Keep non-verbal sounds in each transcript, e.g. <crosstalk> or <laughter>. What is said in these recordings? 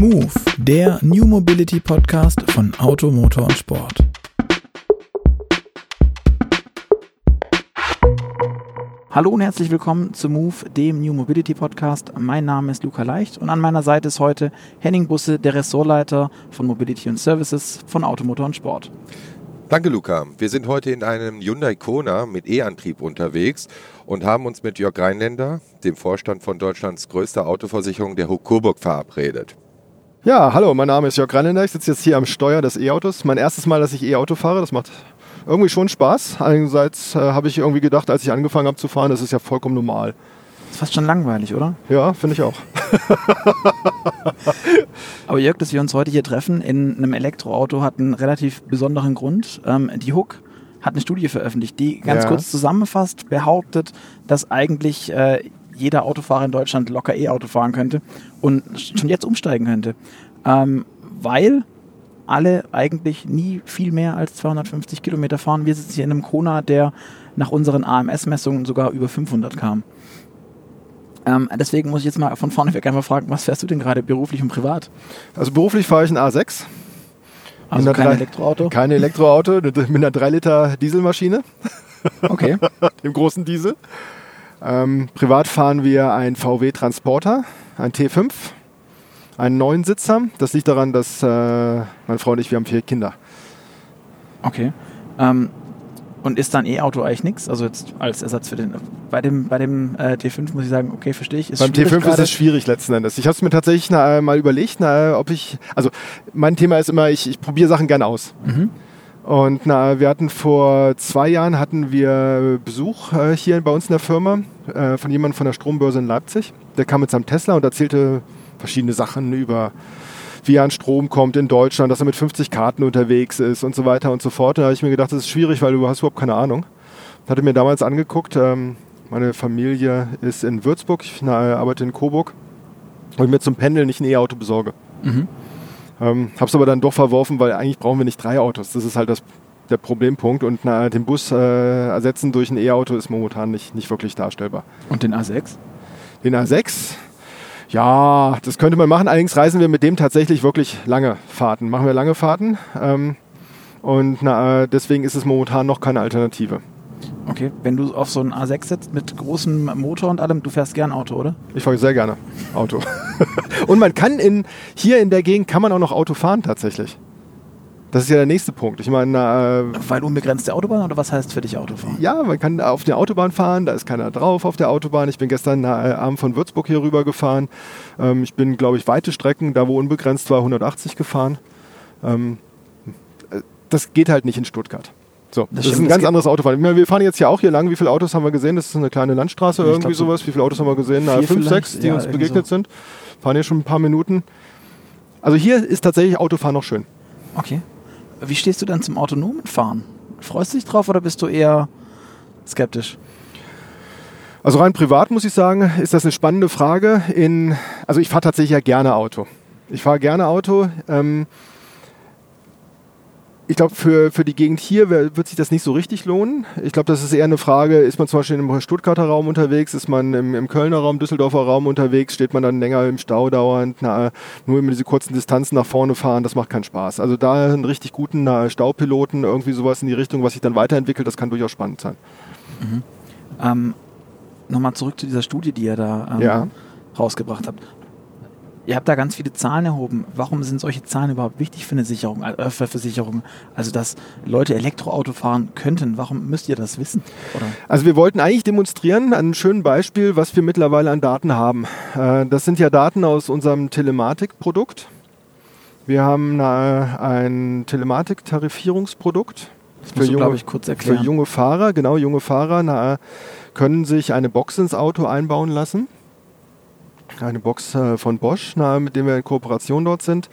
Move, der New Mobility Podcast von Auto, Motor und Sport. Hallo und herzlich willkommen zu Move, dem New Mobility Podcast. Mein Name ist Luca Leicht und an meiner Seite ist heute Henning Busse, der Ressortleiter von Mobility und Services von Auto, Motor und Sport. Danke, Luca. Wir sind heute in einem Hyundai Kona mit E-Antrieb unterwegs und haben uns mit Jörg Rheinländer, dem Vorstand von Deutschlands größter Autoversicherung, der Coburg, verabredet. Ja, hallo, mein Name ist Jörg Rheinländer. Ich sitze jetzt hier am Steuer des E-Autos. Mein erstes Mal, dass ich E-Auto fahre. Das macht irgendwie schon Spaß. Einerseits äh, habe ich irgendwie gedacht, als ich angefangen habe zu fahren, das ist ja vollkommen normal. Das ist fast schon langweilig, oder? Ja, finde ich auch. <laughs> <laughs> Aber Jörg, dass wir uns heute hier treffen in einem Elektroauto, hat einen relativ besonderen Grund. Ähm, die Hook hat eine Studie veröffentlicht, die ganz ja. kurz zusammenfasst behauptet, dass eigentlich äh, jeder Autofahrer in Deutschland locker E-Auto fahren könnte und schon jetzt umsteigen könnte. Ähm, weil alle eigentlich nie viel mehr als 250 Kilometer fahren. Wir sitzen hier in einem Kona, der nach unseren AMS-Messungen sogar über 500 kam. Ähm, deswegen muss ich jetzt mal von vorne weg einfach fragen, was fährst du denn gerade beruflich und privat? Also beruflich fahre ich ein A6. Also kein Elektroauto? Kein Elektroauto, <laughs> mit einer 3 Liter Dieselmaschine. Okay. <laughs> Dem großen Diesel. Ähm, privat fahren wir ein VW Transporter, ein T5, einen neuen Sitzer. Das liegt daran, dass äh, meine Frau und ich, wir haben vier Kinder. Okay. Ähm, und ist dann E-Auto eigentlich nichts? Also jetzt als Ersatz für den. Bei dem, bei dem äh, T5 muss ich sagen, okay, verstehe ich. Ist Beim T5 grade. ist es schwierig letzten Endes. Ich habe es mir tatsächlich na, mal überlegt, na, ob ich. Also mein Thema ist immer, ich, ich probiere Sachen gerne aus. Mhm. Und na, wir hatten vor zwei Jahren hatten wir Besuch äh, hier bei uns in der Firma äh, von jemandem von der Strombörse in Leipzig. Der kam mit seinem Tesla und erzählte verschiedene Sachen über wie er an Strom kommt in Deutschland, dass er mit 50 Karten unterwegs ist und so weiter und so fort. Da habe ich mir gedacht, das ist schwierig, weil du hast überhaupt keine Ahnung. Hatte mir damals angeguckt, ähm, meine Familie ist in Würzburg, ich arbeite in Coburg und mir zum Pendeln nicht ein E-Auto besorge. Mhm. Ähm, habe es aber dann doch verworfen, weil eigentlich brauchen wir nicht drei Autos. Das ist halt das, der Problempunkt. Und na, den Bus äh, ersetzen durch ein E-Auto ist momentan nicht, nicht wirklich darstellbar. Und den A6? Den A6, ja, das könnte man machen. Allerdings reisen wir mit dem tatsächlich wirklich lange Fahrten. Machen wir lange Fahrten. Ähm, und na, deswegen ist es momentan noch keine Alternative. Okay, wenn du auf so einen A6 sitzt mit großem Motor und allem, du fährst gern Auto, oder? Ich fahre sehr gerne Auto. <laughs> und man kann in, hier in der Gegend kann man auch noch Auto fahren tatsächlich. Das ist ja der nächste Punkt. Ich meine, äh, weil unbegrenzte Autobahn oder was heißt für dich Autofahren? Ja, man kann auf der Autobahn fahren. Da ist keiner drauf auf der Autobahn. Ich bin gestern äh, Abend von Würzburg hier rüber gefahren. Ähm, ich bin, glaube ich, weite Strecken, da wo unbegrenzt war, 180 gefahren. Ähm, äh, das geht halt nicht in Stuttgart. So, das, das ist ein ganz anderes Autofahren. Wir fahren jetzt ja auch hier lang. Wie viele Autos haben wir gesehen? Das ist eine kleine Landstraße, ich irgendwie so sowas. Wie viele Autos haben wir gesehen? Na, fünf, sechs, die ja, uns begegnet so. sind. Fahren hier schon ein paar Minuten. Also hier ist tatsächlich Autofahren noch schön. Okay. Wie stehst du denn zum autonomen Fahren? Freust du dich drauf oder bist du eher skeptisch? Also rein privat muss ich sagen, ist das eine spannende Frage. In, also ich fahre tatsächlich ja gerne Auto. Ich fahre gerne Auto. Ähm, ich glaube, für, für die Gegend hier wird sich das nicht so richtig lohnen. Ich glaube, das ist eher eine Frage, ist man zum Beispiel im Stuttgarter Raum unterwegs, ist man im, im Kölner Raum, Düsseldorfer Raum unterwegs, steht man dann länger im Stau dauernd, na, nur immer diese kurzen Distanzen nach vorne fahren, das macht keinen Spaß. Also da einen richtig guten na, Staupiloten, irgendwie sowas in die Richtung, was sich dann weiterentwickelt, das kann durchaus spannend sein. Mhm. Ähm, Nochmal zurück zu dieser Studie, die ihr da ähm, ja. rausgebracht habt. Ihr habt da ganz viele Zahlen erhoben. Warum sind solche Zahlen überhaupt wichtig für eine Sicherung, äh, für Versicherung? Also, dass Leute Elektroauto fahren könnten. Warum müsst ihr das wissen? Oder? Also, wir wollten eigentlich demonstrieren, an einem schönen Beispiel, was wir mittlerweile an Daten haben. Äh, das sind ja Daten aus unserem Telematik-Produkt. Wir haben äh, ein Telematik-Tarifierungsprodukt. Das für, junge, kurz erklären. für junge Fahrer, genau, junge Fahrer na, können sich eine Box ins Auto einbauen lassen eine Box äh, von Bosch, na, mit dem wir in Kooperation dort sind.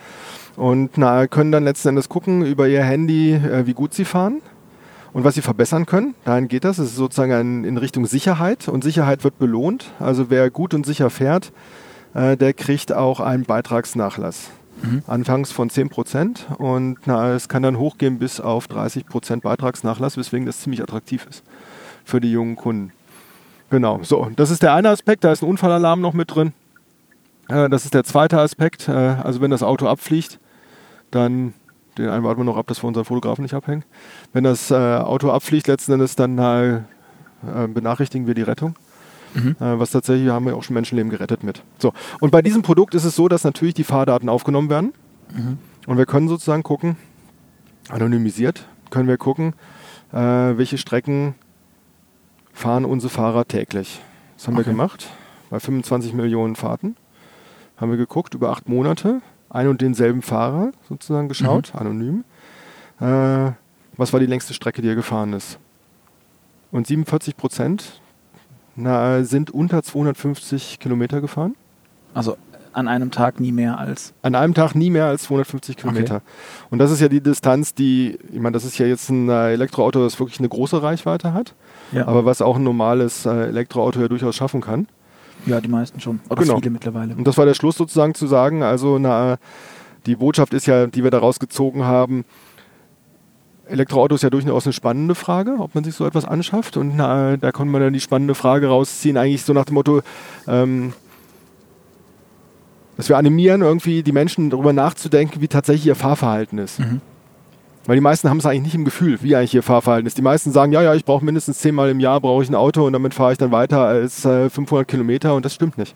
Und na, können dann letzten Endes gucken über ihr Handy, äh, wie gut sie fahren und was sie verbessern können. Dahin geht das. Es ist sozusagen ein, in Richtung Sicherheit und Sicherheit wird belohnt. Also wer gut und sicher fährt, äh, der kriegt auch einen Beitragsnachlass. Mhm. Anfangs von 10 Prozent und na, es kann dann hochgehen bis auf 30 Prozent Beitragsnachlass, weswegen das ziemlich attraktiv ist für die jungen Kunden. Genau, so, das ist der eine Aspekt, da ist ein Unfallalarm noch mit drin. Äh, das ist der zweite Aspekt. Äh, also wenn das Auto abfliegt, dann den einen warten wir noch ab, dass wir unseren Fotografen nicht abhängen. Wenn das äh, Auto abfliegt, letzten Endes, dann äh, benachrichtigen wir die Rettung. Mhm. Was tatsächlich haben wir auch schon Menschenleben gerettet mit. So. Und bei diesem Produkt ist es so, dass natürlich die Fahrdaten aufgenommen werden. Mhm. Und wir können sozusagen gucken, anonymisiert, können wir gucken, äh, welche Strecken fahren unsere Fahrer täglich. Das haben okay. wir gemacht bei 25 Millionen Fahrten. Haben wir geguckt über acht Monate, ein und denselben Fahrer sozusagen geschaut, mhm. anonym. Äh, was war die längste Strecke, die er gefahren ist? Und 47 Prozent na, sind unter 250 Kilometer gefahren. Also an einem Tag nie mehr als? An einem Tag nie mehr als 250 Kilometer. Okay. Und das ist ja die Distanz, die, ich meine, das ist ja jetzt ein äh, Elektroauto, das wirklich eine große Reichweite hat, ja. aber was auch ein normales äh, Elektroauto ja durchaus schaffen kann. Ja, die meisten schon. Oder genau. viele mittlerweile. Und das war der Schluss sozusagen zu sagen, also na, die Botschaft ist ja, die wir daraus gezogen haben, Elektroauto ist ja durchaus eine spannende Frage, ob man sich so etwas anschafft. Und na, da konnte man dann die spannende Frage rausziehen, eigentlich so nach dem Motto, ähm, dass wir animieren, irgendwie die Menschen darüber nachzudenken, wie tatsächlich ihr Fahrverhalten ist. Mhm. Weil die meisten haben es eigentlich nicht im Gefühl, wie eigentlich ihr Fahrverhalten ist. Die meisten sagen, ja, ja, ich brauche mindestens zehnmal im Jahr brauche ich ein Auto und damit fahre ich dann weiter als äh, 500 Kilometer und das stimmt nicht.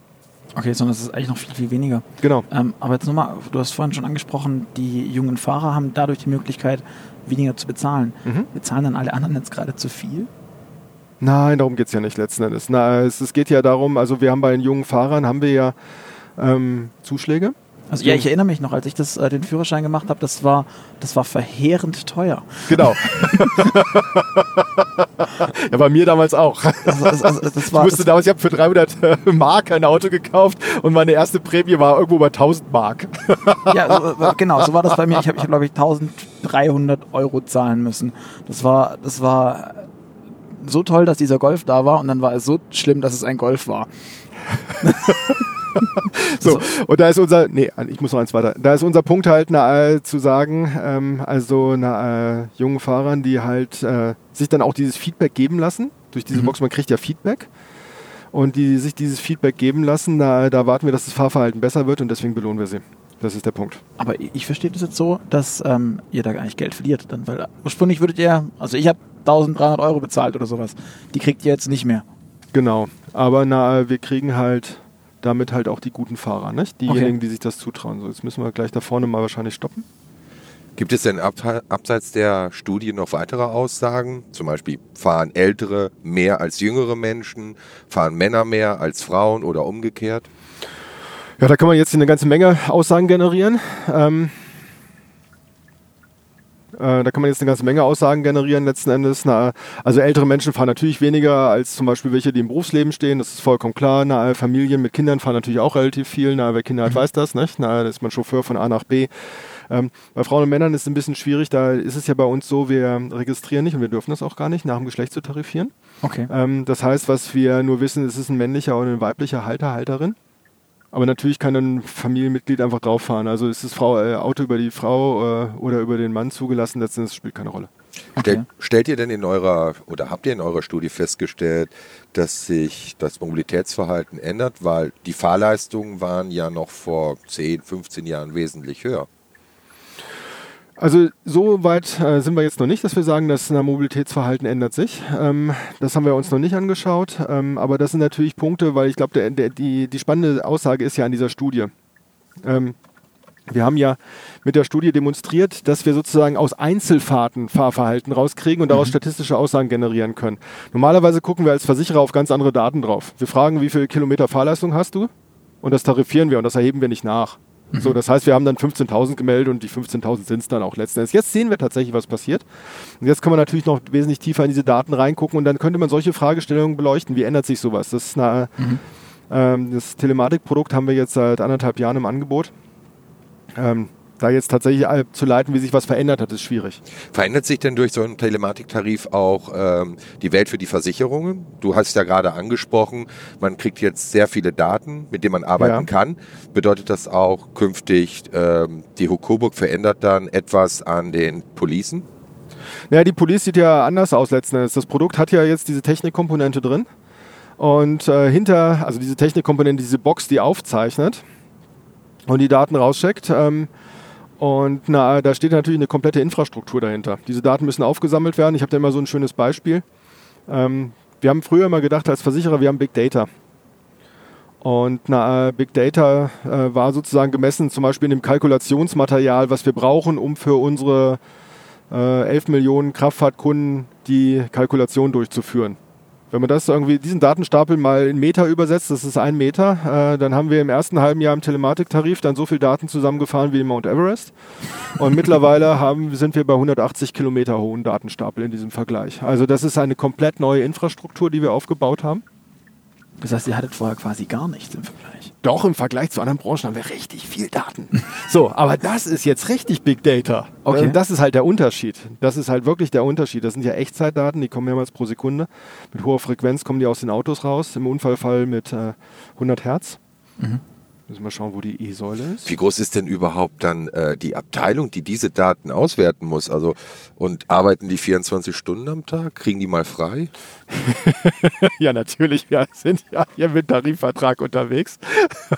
Okay, sondern es ist eigentlich noch viel, viel weniger. Genau. Ähm, aber jetzt nochmal, du hast vorhin schon angesprochen, die jungen Fahrer haben dadurch die Möglichkeit, weniger zu bezahlen. Mhm. Bezahlen dann alle anderen jetzt gerade zu viel? Nein, darum geht es ja nicht letzten Endes. Na, es, es, geht ja darum, also wir haben bei den jungen Fahrern, haben wir ja ähm, Zuschläge. Also ja, ich erinnere mich noch, als ich das, äh, den Führerschein gemacht habe, das war, das war verheerend teuer. Genau. <laughs> ja, bei mir damals auch. Also, also, also, das war, ich wusste damals, ich habe für 300 äh, Mark ein Auto gekauft und meine erste Prämie war irgendwo bei 1000 Mark. <laughs> ja, so, genau, so war das bei mir. Ich habe, ich hab, glaube ich, 1300 Euro zahlen müssen. Das war, das war so toll, dass dieser Golf da war und dann war es so schlimm, dass es ein Golf war. <laughs> <laughs> so, und da ist unser, nee, ich muss noch eins weiter. Da ist unser Punkt halt, na, zu sagen, ähm, also na, äh, jungen Fahrern, die halt äh, sich dann auch dieses Feedback geben lassen. Durch diese mhm. Box, man kriegt ja Feedback. Und die sich dieses Feedback geben lassen, da, da warten wir, dass das Fahrverhalten besser wird und deswegen belohnen wir sie. Das ist der Punkt. Aber ich verstehe das jetzt so, dass ähm, ihr da gar nicht Geld verliert. Dann, weil ursprünglich würdet ihr, also ich habe 1300 Euro bezahlt oder sowas. Die kriegt ihr jetzt nicht mehr. Genau. Aber na, wir kriegen halt damit halt auch die guten Fahrer, nicht? Diejenigen, okay. die sich das zutrauen. So, jetzt müssen wir gleich da vorne mal wahrscheinlich stoppen. Gibt es denn abseits der Studie noch weitere Aussagen? Zum Beispiel fahren ältere mehr als jüngere Menschen, fahren Männer mehr als Frauen oder umgekehrt? Ja, da kann man jetzt eine ganze Menge Aussagen generieren. Ähm, äh, da kann man jetzt eine ganze Menge Aussagen generieren letzten Endes. Na, also ältere Menschen fahren natürlich weniger als zum Beispiel welche, die im Berufsleben stehen. Das ist vollkommen klar. Na, Familien mit Kindern fahren natürlich auch relativ viel. Na, wer Kinder hat, mhm. weiß das. Nicht? Na, da ist man Chauffeur von A nach B. Ähm, bei Frauen und Männern ist es ein bisschen schwierig. Da ist es ja bei uns so, wir registrieren nicht und wir dürfen das auch gar nicht, nach dem Geschlecht zu tarifieren. Okay. Ähm, das heißt, was wir nur wissen, ist es ein männlicher oder ein weiblicher Halter, Halterin. Aber natürlich kann ein Familienmitglied einfach drauf fahren. Also ist das Frau, äh, Auto über die Frau äh, oder über den Mann zugelassen, letztendlich spielt keine Rolle. Okay. Stell, stellt ihr denn in eurer oder habt ihr in eurer Studie festgestellt, dass sich das Mobilitätsverhalten ändert, weil die Fahrleistungen waren ja noch vor 10, 15 Jahren wesentlich höher? Also so weit äh, sind wir jetzt noch nicht, dass wir sagen, das Mobilitätsverhalten ändert sich. Ähm, das haben wir uns noch nicht angeschaut, ähm, aber das sind natürlich Punkte, weil ich glaube, die, die spannende Aussage ist ja an dieser Studie. Ähm, wir haben ja mit der Studie demonstriert, dass wir sozusagen aus Einzelfahrten Fahrverhalten rauskriegen und daraus mhm. statistische Aussagen generieren können. Normalerweise gucken wir als Versicherer auf ganz andere Daten drauf. Wir fragen, wie viel Kilometer Fahrleistung hast du? Und das tarifieren wir und das erheben wir nicht nach. So, mhm. das heißt, wir haben dann 15.000 gemeldet und die 15.000 sind es dann auch letzten Endes. Jetzt sehen wir tatsächlich, was passiert. Und jetzt kann man natürlich noch wesentlich tiefer in diese Daten reingucken und dann könnte man solche Fragestellungen beleuchten. Wie ändert sich sowas? Das ist eine, mhm. ähm, das Telematikprodukt haben wir jetzt seit anderthalb Jahren im Angebot. Ähm, da jetzt tatsächlich zu leiten, wie sich was verändert hat, ist schwierig. Verändert sich denn durch so einen Telematiktarif auch ähm, die Welt für die Versicherungen? Du hast ja gerade angesprochen, man kriegt jetzt sehr viele Daten, mit denen man arbeiten ja. kann. Bedeutet das auch künftig, ähm, die Hukoburg verändert dann etwas an den Policen? Naja, die Police sieht ja anders aus letzten Endes. Das Produkt hat ja jetzt diese Technikkomponente drin. Und äh, hinter, also diese Technikkomponente, diese Box, die aufzeichnet, und die Daten rauscheckt. Ähm, und na, da steht natürlich eine komplette Infrastruktur dahinter. Diese Daten müssen aufgesammelt werden. Ich habe da immer so ein schönes Beispiel. Ähm, wir haben früher immer gedacht als Versicherer, wir haben Big Data. Und na, äh, Big Data äh, war sozusagen gemessen zum Beispiel in dem Kalkulationsmaterial, was wir brauchen, um für unsere äh, 11 Millionen Kraftfahrtkunden die Kalkulation durchzuführen. Wenn man das irgendwie, diesen Datenstapel mal in Meter übersetzt, das ist ein Meter, äh, dann haben wir im ersten halben Jahr im Telematiktarif dann so viel Daten zusammengefahren wie im Mount Everest. Und mittlerweile <laughs> haben, sind wir bei 180 Kilometer hohen Datenstapel in diesem Vergleich. Also das ist eine komplett neue Infrastruktur, die wir aufgebaut haben. Das heißt, ihr hattet vorher quasi gar nichts im Vergleich. Doch, im Vergleich zu anderen Branchen haben wir richtig viel Daten. <laughs> so, aber das ist jetzt richtig Big Data. Okay. Und das ist halt der Unterschied. Das ist halt wirklich der Unterschied. Das sind ja Echtzeitdaten, die kommen mehrmals pro Sekunde. Mit hoher Frequenz kommen die aus den Autos raus. Im Unfallfall mit äh, 100 Hertz. Mhm. Müssen wir schauen, wo die E-Säule ist. Wie groß ist denn überhaupt dann äh, die Abteilung, die diese Daten auswerten muss? Also und arbeiten die 24 Stunden am Tag? Kriegen die mal frei? <laughs> ja, natürlich. Wir sind ja hier mit Tarifvertrag unterwegs.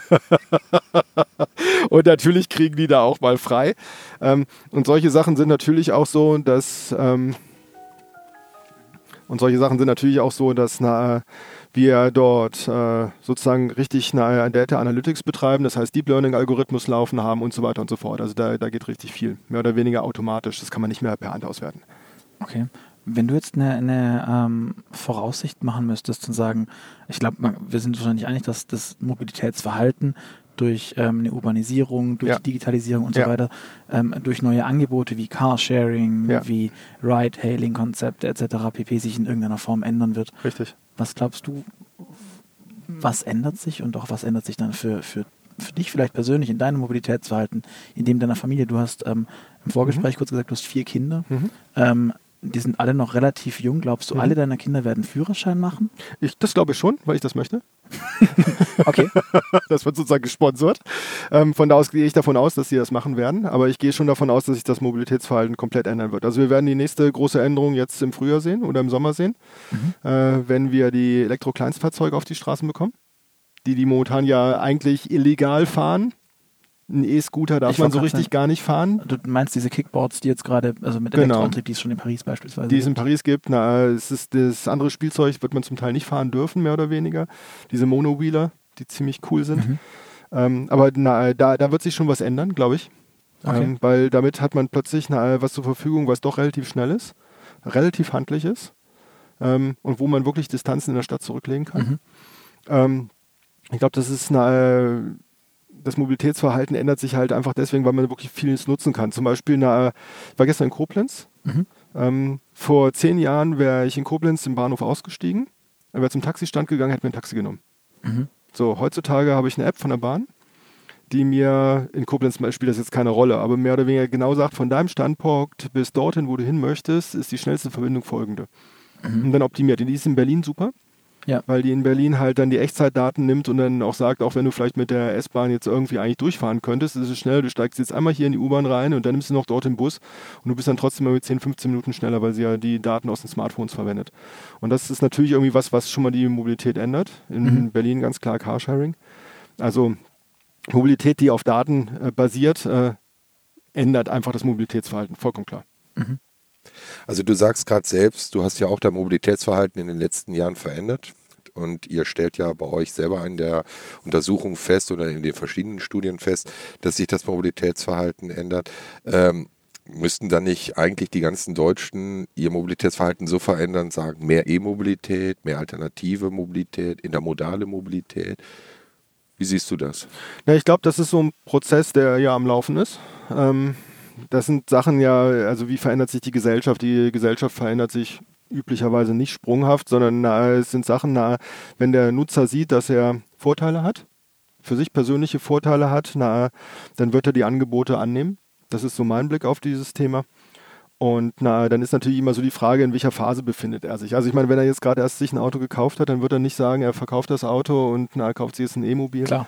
<laughs> und natürlich kriegen die da auch mal frei. Ähm, und solche Sachen sind natürlich auch so, dass ähm, und solche Sachen sind natürlich auch so, dass na, wir dort äh, sozusagen richtig eine Data Analytics betreiben, das heißt Deep Learning Algorithmus laufen haben und so weiter und so fort. Also da, da geht richtig viel, mehr oder weniger automatisch. Das kann man nicht mehr per Hand auswerten. Okay. Wenn du jetzt eine, eine ähm, Voraussicht machen müsstest und sagen, ich glaube, wir sind wahrscheinlich einig, dass das Mobilitätsverhalten durch ähm, eine Urbanisierung, durch ja. die Digitalisierung und ja. so weiter, ähm, durch neue Angebote wie Carsharing, ja. wie Ride-Hailing-Konzepte etc. pp. sich in irgendeiner Form ändern wird. Richtig. Was glaubst du, was ändert sich und auch was ändert sich dann für, für, für dich vielleicht persönlich in deinem Mobilitätsverhalten, in dem deiner Familie? Du hast ähm, im Vorgespräch mhm. kurz gesagt, du hast vier Kinder. Mhm. Ähm, die sind alle noch relativ jung. Glaubst du, mhm. alle deiner Kinder werden Führerschein machen? Ich, das glaube ich schon, weil ich das möchte. <laughs> okay. <laughs> Das wird sozusagen gesponsert. Ähm, von da aus gehe ich davon aus, dass sie das machen werden. Aber ich gehe schon davon aus, dass sich das Mobilitätsverhalten komplett ändern wird. Also wir werden die nächste große Änderung jetzt im Frühjahr sehen oder im Sommer sehen, mhm. äh, wenn wir die Elektro-Kleinstfahrzeuge auf die Straßen bekommen, die die momentan ja eigentlich illegal fahren ein E-Scooter darf ich man so richtig sein, gar nicht fahren. Du meinst diese Kickboards, die jetzt gerade, also mit genau. Elektroantrieb, die es schon in Paris beispielsweise Die es in Paris gibt. Na, es ist das andere Spielzeug, wird man zum Teil nicht fahren dürfen, mehr oder weniger. Diese Monowheeler, die ziemlich cool sind. Mhm. Ähm, aber na, da, da wird sich schon was ändern, glaube ich. Okay. Ähm, weil damit hat man plötzlich na, was zur Verfügung, was doch relativ schnell ist, relativ handlich ist ähm, und wo man wirklich Distanzen in der Stadt zurücklegen kann. Mhm. Ähm, ich glaube, das ist eine das Mobilitätsverhalten ändert sich halt einfach deswegen, weil man wirklich vieles nutzen kann. Zum Beispiel, na, ich war gestern in Koblenz. Mhm. Ähm, vor zehn Jahren wäre ich in Koblenz im Bahnhof ausgestiegen, wäre zum Taxistand gegangen, hätte mir ein Taxi genommen. Mhm. So, heutzutage habe ich eine App von der Bahn, die mir, in Koblenz spielt das jetzt keine Rolle, aber mehr oder weniger genau sagt, von deinem Standpunkt bis dorthin, wo du hin möchtest, ist die schnellste Verbindung folgende. Mhm. Und dann optimiert. Die ist in Berlin super. Ja. Weil die in Berlin halt dann die Echtzeitdaten nimmt und dann auch sagt, auch wenn du vielleicht mit der S-Bahn jetzt irgendwie eigentlich durchfahren könntest, ist es schnell, du steigst jetzt einmal hier in die U-Bahn rein und dann nimmst du noch dort den Bus und du bist dann trotzdem mal mit 10, 15 Minuten schneller, weil sie ja die Daten aus den Smartphones verwendet. Und das ist natürlich irgendwie was, was schon mal die Mobilität ändert. In mhm. Berlin ganz klar Carsharing. Also Mobilität, die auf Daten äh, basiert, äh, ändert einfach das Mobilitätsverhalten, vollkommen klar. Mhm. Also du sagst gerade selbst, du hast ja auch dein Mobilitätsverhalten in den letzten Jahren verändert. Und ihr stellt ja bei euch selber in der Untersuchung fest oder in den verschiedenen Studien fest, dass sich das Mobilitätsverhalten ändert. Ähm, müssten dann nicht eigentlich die ganzen Deutschen ihr Mobilitätsverhalten so verändern, sagen mehr E-Mobilität, mehr alternative Mobilität, intermodale Mobilität? Wie siehst du das? Ja, ich glaube, das ist so ein Prozess, der ja am Laufen ist. Ähm, das sind Sachen ja, also wie verändert sich die Gesellschaft? Die Gesellschaft verändert sich üblicherweise nicht sprunghaft, sondern na, es sind Sachen, na, wenn der Nutzer sieht, dass er Vorteile hat, für sich persönliche Vorteile hat, na, dann wird er die Angebote annehmen. Das ist so mein Blick auf dieses Thema. Und na, dann ist natürlich immer so die Frage, in welcher Phase befindet er sich. Also ich meine, wenn er jetzt gerade erst sich ein Auto gekauft hat, dann wird er nicht sagen, er verkauft das Auto und na, kauft sich jetzt ein E-Mobil. Klar.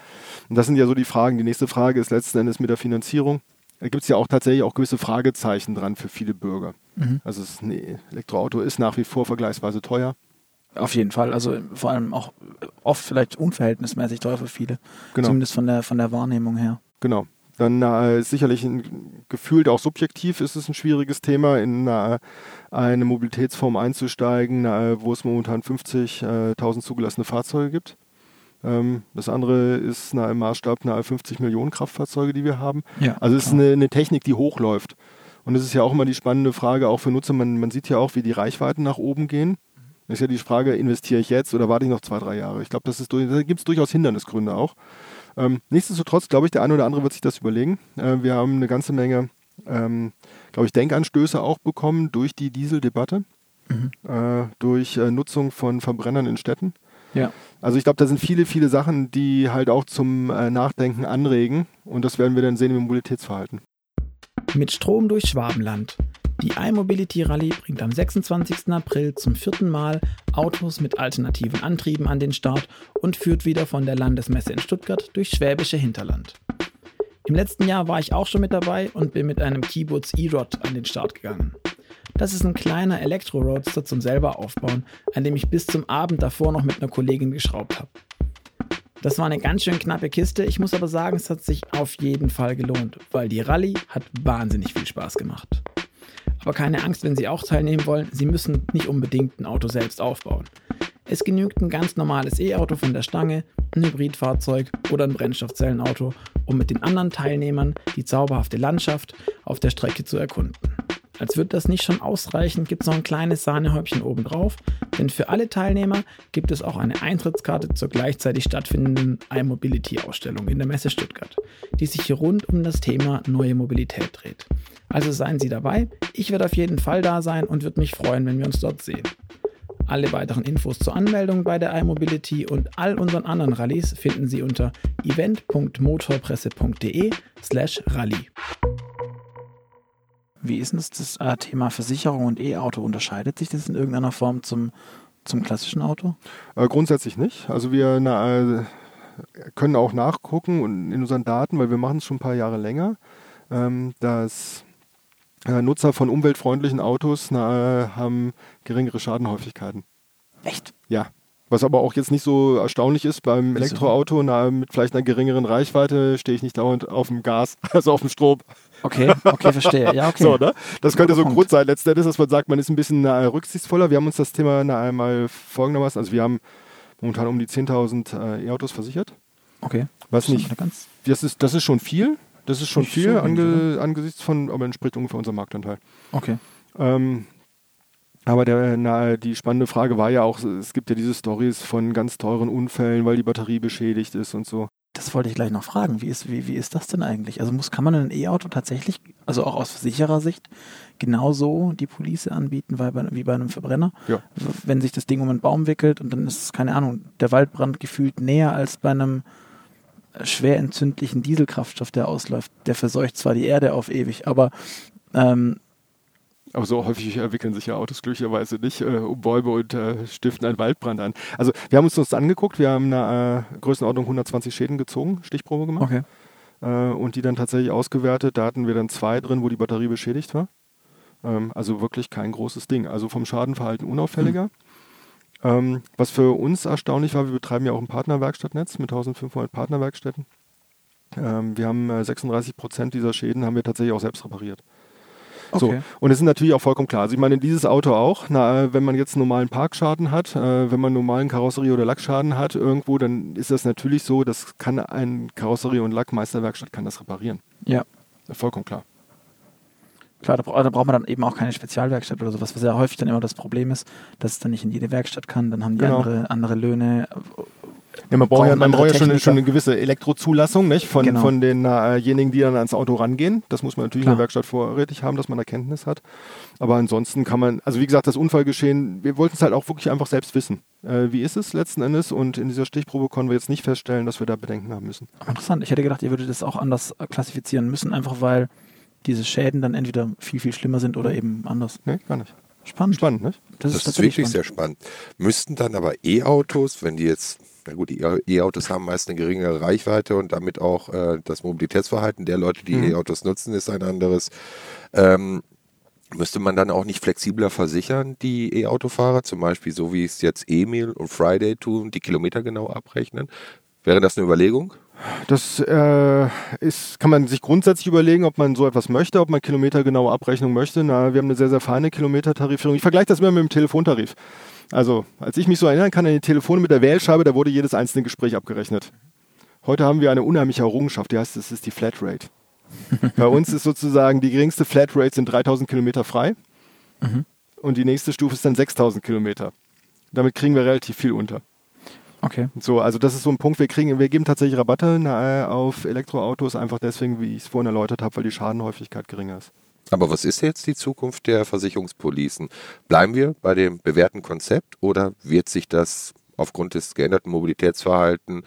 Und das sind ja so die Fragen. Die nächste Frage ist letzten Endes mit der Finanzierung. Da gibt es ja auch tatsächlich auch gewisse Fragezeichen dran für viele Bürger. Mhm. Also ein Elektroauto ist nach wie vor vergleichsweise teuer. Auf jeden Fall. Also vor allem auch oft vielleicht unverhältnismäßig teuer für viele. Genau. Zumindest von der, von der Wahrnehmung her. Genau. Dann äh, sicherlich ein, gefühlt auch subjektiv ist es ein schwieriges Thema, in äh, eine Mobilitätsform einzusteigen, äh, wo es momentan 50.000 zugelassene Fahrzeuge gibt. Ähm, das andere ist na, im Maßstab nahe 50 Millionen Kraftfahrzeuge, die wir haben. Ja, also es ist eine, eine, Technik, die hochläuft. Und es ist ja auch immer die spannende Frage, auch für Nutzer, man, man sieht ja auch, wie die Reichweiten nach oben gehen. Das ist ja die Frage, investiere ich jetzt oder warte ich noch zwei, drei Jahre? Ich glaube, das ist da gibt es durchaus Hindernisgründe auch. Ähm, nichtsdestotrotz, glaube ich, der eine oder andere wird sich das überlegen. Äh, wir haben eine ganze Menge, ähm, glaube ich, Denkanstöße auch bekommen durch die Dieseldebatte, mhm. äh, durch äh, Nutzung von Verbrennern in Städten. Ja. Also ich glaube, da sind viele, viele Sachen, die halt auch zum äh, Nachdenken anregen und das werden wir dann sehen im Mobilitätsverhalten. Mit Strom durch Schwabenland. Die iMobility Rallye bringt am 26. April zum vierten Mal Autos mit alternativen Antrieben an den Start und führt wieder von der Landesmesse in Stuttgart durch schwäbische Hinterland. Im letzten Jahr war ich auch schon mit dabei und bin mit einem Kiebutz E-Rod an den Start gegangen. Das ist ein kleiner Elektro-Roadster zum selber aufbauen, an dem ich bis zum Abend davor noch mit einer Kollegin geschraubt habe. Das war eine ganz schön knappe Kiste. Ich muss aber sagen, es hat sich auf jeden Fall gelohnt, weil die Rallye hat wahnsinnig viel Spaß gemacht. Aber keine Angst, wenn Sie auch teilnehmen wollen, Sie müssen nicht unbedingt ein Auto selbst aufbauen. Es genügt ein ganz normales E-Auto von der Stange, ein Hybridfahrzeug oder ein Brennstoffzellenauto, um mit den anderen Teilnehmern die zauberhafte Landschaft auf der Strecke zu erkunden. Als würde das nicht schon ausreichen, gibt es noch ein kleines Sahnehäubchen obendrauf, denn für alle Teilnehmer gibt es auch eine Eintrittskarte zur gleichzeitig stattfindenden iMobility-Ausstellung in der Messe Stuttgart, die sich hier rund um das Thema neue Mobilität dreht. Also seien Sie dabei, ich werde auf jeden Fall da sein und würde mich freuen, wenn wir uns dort sehen. Alle weiteren Infos zur Anmeldung bei der iMobility und all unseren anderen Rallyes finden Sie unter event.motorpresse.de slash rally. Wie ist denn das, äh, Thema Versicherung und E-Auto? Unterscheidet sich das in irgendeiner Form zum, zum klassischen Auto? Äh, grundsätzlich nicht. Also wir na, äh, können auch nachgucken und in unseren Daten, weil wir machen es schon ein paar Jahre länger, ähm, dass Nutzer von umweltfreundlichen Autos na, haben geringere Schadenhäufigkeiten. Echt? Ja. Was aber auch jetzt nicht so erstaunlich ist, beim Elektroauto na, mit vielleicht einer geringeren Reichweite stehe ich nicht dauernd auf dem Gas, <laughs> also auf dem Strom. Okay, okay, verstehe. Ja, okay. <laughs> So, ne? Das könnte so ein Grund sein, letztendlich, dass man sagt, man ist ein bisschen na, rücksichtsvoller. Wir haben uns das Thema na, einmal folgendermaßen, also wir haben momentan um die 10.000 äh, E-Autos versichert. Okay. Was nicht, das ist, das ist schon viel. Das ist schon Nicht viel so ange, angesichts von, aber entspricht ungefähr unserem Marktanteil. Okay. Ähm, aber der, na, die spannende Frage war ja auch, es gibt ja diese Stories von ganz teuren Unfällen, weil die Batterie beschädigt ist und so. Das wollte ich gleich noch fragen. Wie ist, wie, wie ist das denn eigentlich? Also muss, kann man ein E-Auto tatsächlich, also auch aus sicherer Sicht, genauso die Police anbieten weil bei, wie bei einem Verbrenner? Ja. Wenn sich das Ding um einen Baum wickelt und dann ist, keine Ahnung, der Waldbrand gefühlt näher als bei einem schwer entzündlichen Dieselkraftstoff, der ausläuft. Der verseucht zwar die Erde auf ewig, aber ähm, aber so häufig entwickeln sich ja Autos glücklicherweise nicht äh, um Bäume und äh, stiften einen Waldbrand an. Also wir haben uns das angeguckt, wir haben eine äh, Größenordnung 120 Schäden gezogen, Stichprobe gemacht. Okay. Äh, und die dann tatsächlich ausgewertet. Da hatten wir dann zwei drin, wo die Batterie beschädigt war. Ähm, also wirklich kein großes Ding. Also vom Schadenverhalten unauffälliger. Mhm. Ähm, was für uns erstaunlich war, wir betreiben ja auch ein Partnerwerkstattnetz mit 1500 Partnerwerkstätten. Ähm, wir haben äh, 36 Prozent dieser Schäden haben wir tatsächlich auch selbst repariert. Okay. So. Und es ist natürlich auch vollkommen klar. Also ich meine, dieses Auto auch, na, äh, wenn man jetzt einen normalen Parkschaden hat, äh, wenn man einen normalen Karosserie- oder Lackschaden hat irgendwo, dann ist das natürlich so, das kann ein Karosserie- und Lackmeisterwerkstatt kann das reparieren. Ja. Vollkommen klar. Klar, da, da, braucht man dann eben auch keine Spezialwerkstatt oder sowas, was ja häufig dann immer das Problem ist, dass es dann nicht in jede Werkstatt kann, dann haben die genau. andere, andere Löhne. Ja, man braucht ja, man braucht ja schon, schon, eine gewisse Elektrozulassung nicht? Von, genau. von denjenigen, äh die dann ans Auto rangehen. Das muss man natürlich Klar. in der Werkstatt vorrätig haben, dass man Erkenntnis hat. Aber ansonsten kann man, also wie gesagt, das Unfallgeschehen, wir wollten es halt auch wirklich einfach selbst wissen. Äh, wie ist es letzten Endes? Und in dieser Stichprobe konnten wir jetzt nicht feststellen, dass wir da Bedenken haben müssen. interessant. Ich hätte gedacht, ihr würdet das auch anders klassifizieren müssen, einfach weil diese Schäden dann entweder viel, viel schlimmer sind oder eben anders. Nee, gar nicht. Spannend. Spannend, nicht? Das, das ist, ist wirklich spannend. sehr spannend. Müssten dann aber E-Autos, wenn die jetzt, na gut, die E-Autos haben meist eine geringere Reichweite und damit auch äh, das Mobilitätsverhalten der Leute, die mhm. E-Autos nutzen, ist ein anderes. Ähm, Müsste man dann auch nicht flexibler versichern, die E-Autofahrer, zum Beispiel so wie es jetzt Emil und Friday tun, die Kilometer genau abrechnen? Wäre das eine Überlegung? Das äh, ist, kann man sich grundsätzlich überlegen, ob man so etwas möchte, ob man kilometergenaue Abrechnung möchte. Na, wir haben eine sehr, sehr feine Kilometertarifierung. Ich vergleiche das immer mit dem Telefontarif. Also, als ich mich so erinnern kann an die Telefone mit der Wählscheibe, da wurde jedes einzelne Gespräch abgerechnet. Heute haben wir eine unheimliche Errungenschaft, die heißt, es ist die Flatrate. <laughs> Bei uns ist sozusagen die geringste Flatrate sind 3000 Kilometer frei mhm. und die nächste Stufe ist dann 6000 Kilometer. Damit kriegen wir relativ viel unter. Okay. So, also das ist so ein Punkt, wir kriegen, wir geben tatsächlich Rabatte na, auf Elektroautos, einfach deswegen, wie ich es vorhin erläutert habe, weil die Schadenhäufigkeit geringer ist. Aber was ist jetzt die Zukunft der Versicherungspolicen? Bleiben wir bei dem bewährten Konzept oder wird sich das aufgrund des geänderten Mobilitätsverhaltens,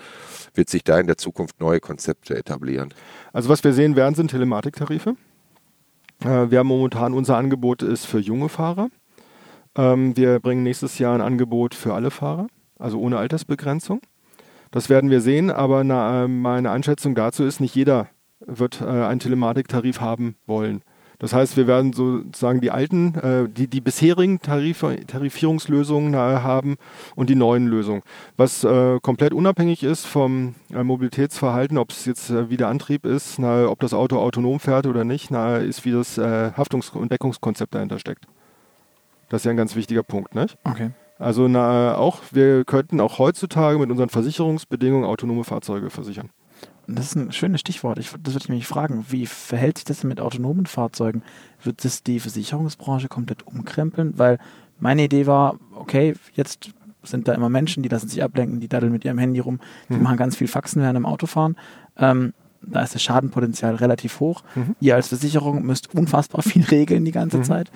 wird sich da in der Zukunft neue Konzepte etablieren? Also was wir sehen werden, sind Telematiktarife. Äh, wir haben momentan, unser Angebot ist für junge Fahrer. Ähm, wir bringen nächstes Jahr ein Angebot für alle Fahrer also ohne Altersbegrenzung. Das werden wir sehen, aber na, äh, meine Einschätzung dazu ist, nicht jeder wird äh, einen Telematiktarif haben wollen. Das heißt, wir werden sozusagen die alten, äh, die, die bisherigen Tarif Tarifierungslösungen äh, haben und die neuen Lösungen. Was äh, komplett unabhängig ist vom äh, Mobilitätsverhalten, ob es jetzt äh, wie der Antrieb ist, na, ob das Auto autonom fährt oder nicht, na, ist wie das Haftungs- und Deckungskonzept dahinter steckt. Das ist ja ein ganz wichtiger Punkt, nicht? Okay. Also na, auch, wir könnten auch heutzutage mit unseren Versicherungsbedingungen autonome Fahrzeuge versichern. Das ist ein schönes Stichwort. Ich, das würde ich mich fragen. Wie verhält sich das denn mit autonomen Fahrzeugen? Wird das die Versicherungsbranche komplett umkrempeln? Weil meine Idee war, okay, jetzt sind da immer Menschen, die lassen sich ablenken, die daddeln mit ihrem Handy rum, die mhm. machen ganz viel Faxen während im Autofahren. Ähm, da ist das Schadenpotenzial relativ hoch. Mhm. Ihr als Versicherung müsst unfassbar <laughs> viel regeln die ganze mhm. Zeit.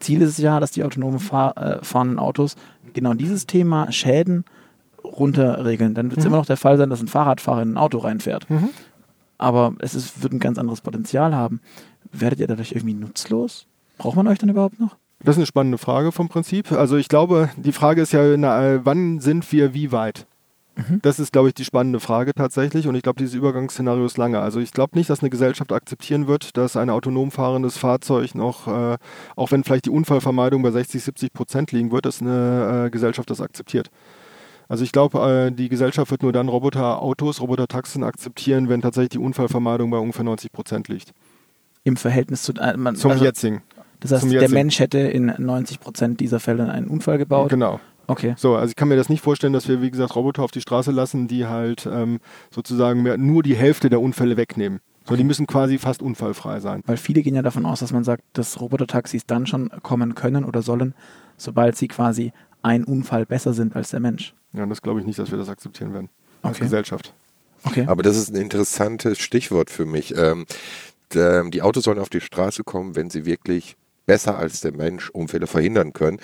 Ziel ist es ja, dass die autonom fahr, äh, fahrenden Autos genau dieses Thema Schäden runterregeln. Dann wird es mhm. immer noch der Fall sein, dass ein Fahrradfahrer in ein Auto reinfährt. Mhm. Aber es ist, wird ein ganz anderes Potenzial haben. Werdet ihr dadurch irgendwie nutzlos? Braucht man euch dann überhaupt noch? Das ist eine spannende Frage vom Prinzip. Also ich glaube, die Frage ist ja, na, wann sind wir wie weit? Mhm. Das ist, glaube ich, die spannende Frage tatsächlich. Und ich glaube, dieses Übergangsszenario ist lange. Also ich glaube nicht, dass eine Gesellschaft akzeptieren wird, dass ein autonom fahrendes Fahrzeug noch, äh, auch wenn vielleicht die Unfallvermeidung bei 60, 70 Prozent liegen wird, dass eine äh, Gesellschaft das akzeptiert. Also ich glaube, äh, die Gesellschaft wird nur dann Roboterautos, Robotertaxen akzeptieren, wenn tatsächlich die Unfallvermeidung bei ungefähr 90 Prozent liegt. Im Verhältnis zu äh, man, zum also, jetzigen. Das heißt, der Mensch hätte in 90 Prozent dieser Fälle einen Unfall gebaut. Genau. Okay. So, also ich kann mir das nicht vorstellen, dass wir, wie gesagt, Roboter auf die Straße lassen, die halt ähm, sozusagen mehr, nur die Hälfte der Unfälle wegnehmen. So, okay. die müssen quasi fast unfallfrei sein. Weil viele gehen ja davon aus, dass man sagt, dass Robotertaxis dann schon kommen können oder sollen, sobald sie quasi ein Unfall besser sind als der Mensch. Ja, das glaube ich nicht, dass wir das akzeptieren werden als okay. Gesellschaft. Okay. Aber das ist ein interessantes Stichwort für mich. Ähm, die Autos sollen auf die Straße kommen, wenn sie wirklich besser als der Mensch Unfälle verhindern können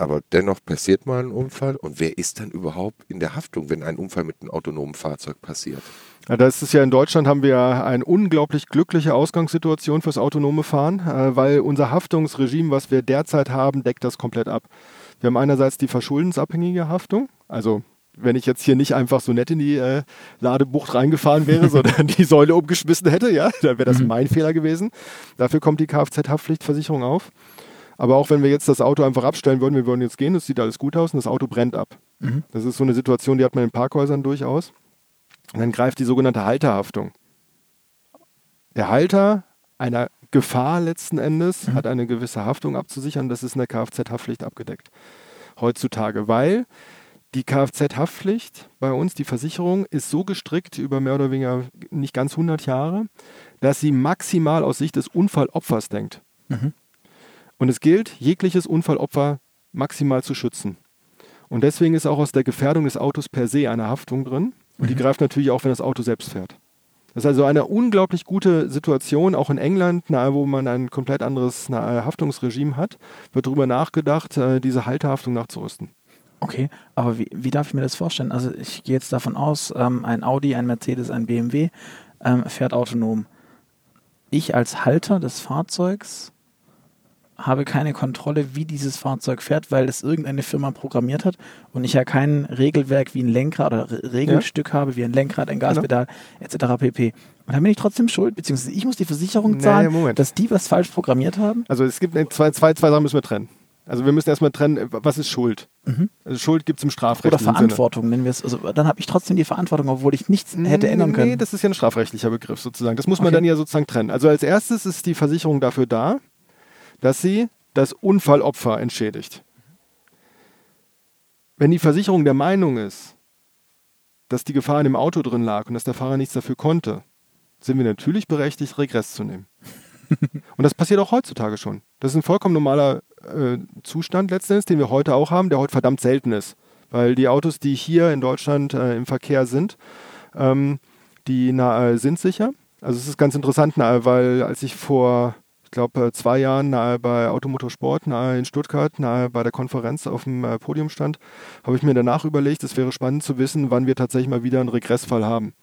aber dennoch passiert mal ein Unfall. Und wer ist dann überhaupt in der Haftung, wenn ein Unfall mit einem autonomen Fahrzeug passiert? Ja, das ist ja in Deutschland haben wir eine unglaublich glückliche Ausgangssituation fürs autonome Fahren, äh, weil unser Haftungsregime, was wir derzeit haben, deckt das komplett ab. Wir haben einerseits die verschuldensabhängige Haftung, also wenn ich jetzt hier nicht einfach so nett in die äh, Ladebucht reingefahren wäre, <laughs> sondern die Säule umgeschmissen hätte, ja, dann wäre das mhm. mein Fehler gewesen. Dafür kommt die Kfz-Haftpflichtversicherung auf. Aber auch wenn wir jetzt das Auto einfach abstellen würden, wir würden jetzt gehen, es sieht alles gut aus und das Auto brennt ab. Mhm. Das ist so eine Situation, die hat man in Parkhäusern durchaus. Und dann greift die sogenannte Halterhaftung. Der Halter einer Gefahr letzten Endes mhm. hat eine gewisse Haftung abzusichern. Das ist in der Kfz-Haftpflicht abgedeckt. Heutzutage, weil die Kfz-Haftpflicht bei uns, die Versicherung, ist so gestrickt über mehr oder weniger nicht ganz 100 Jahre, dass sie maximal aus Sicht des Unfallopfers denkt. Mhm. Und es gilt, jegliches Unfallopfer maximal zu schützen. Und deswegen ist auch aus der Gefährdung des Autos per se eine Haftung drin. Und die mhm. greift natürlich auch, wenn das Auto selbst fährt. Das ist also eine unglaublich gute Situation, auch in England, nahe, wo man ein komplett anderes Haftungsregime hat, wird darüber nachgedacht, äh, diese Halterhaftung nachzurüsten. Okay, aber wie, wie, darf ich mir das vorstellen? Also ich gehe jetzt davon aus, ähm, ein Audi, ein Mercedes, ein BMW ähm, fährt autonom. Ich als Halter des Fahrzeugs habe keine Kontrolle, wie dieses Fahrzeug fährt, weil es irgendeine Firma programmiert hat und ich ja kein Regelwerk wie ein Lenkrad oder Regelstück ja. habe, wie ein Lenkrad, ein genau. Gaspedal genau. etc. pp. Und dann bin ich trotzdem schuld, beziehungsweise ich muss die Versicherung zahlen, nee, dass die was falsch programmiert haben. Also es gibt zwei, zwei, zwei Sachen müssen wir trennen. Also wir müssen erstmal trennen, was ist Schuld? Mhm. Also Schuld gibt es im Strafrecht. Oder Verantwortung nennen wir es. Also dann habe ich trotzdem die Verantwortung, obwohl ich nichts hätte ändern können. Nee, das ist ja ein strafrechtlicher Begriff sozusagen. Das muss man okay. dann ja sozusagen trennen. Also als erstes ist die Versicherung dafür da, dass sie das Unfallopfer entschädigt. Wenn die Versicherung der Meinung ist, dass die Gefahr in dem Auto drin lag und dass der Fahrer nichts dafür konnte, sind wir natürlich berechtigt, Regress zu nehmen. <laughs> und das passiert auch heutzutage schon. Das ist ein vollkommen normaler äh, Zustand letztendlich, den wir heute auch haben, der heute verdammt selten ist. Weil die Autos, die hier in Deutschland äh, im Verkehr sind, ähm, die na, äh, sind sicher. Also es ist ganz interessant, na, weil als ich vor ich glaube, äh, zwei Jahren nahe bei Automotorsport nahe in Stuttgart, nahe bei der Konferenz auf dem äh, Podium stand, habe ich mir danach überlegt, es wäre spannend zu wissen, wann wir tatsächlich mal wieder einen Regressfall haben.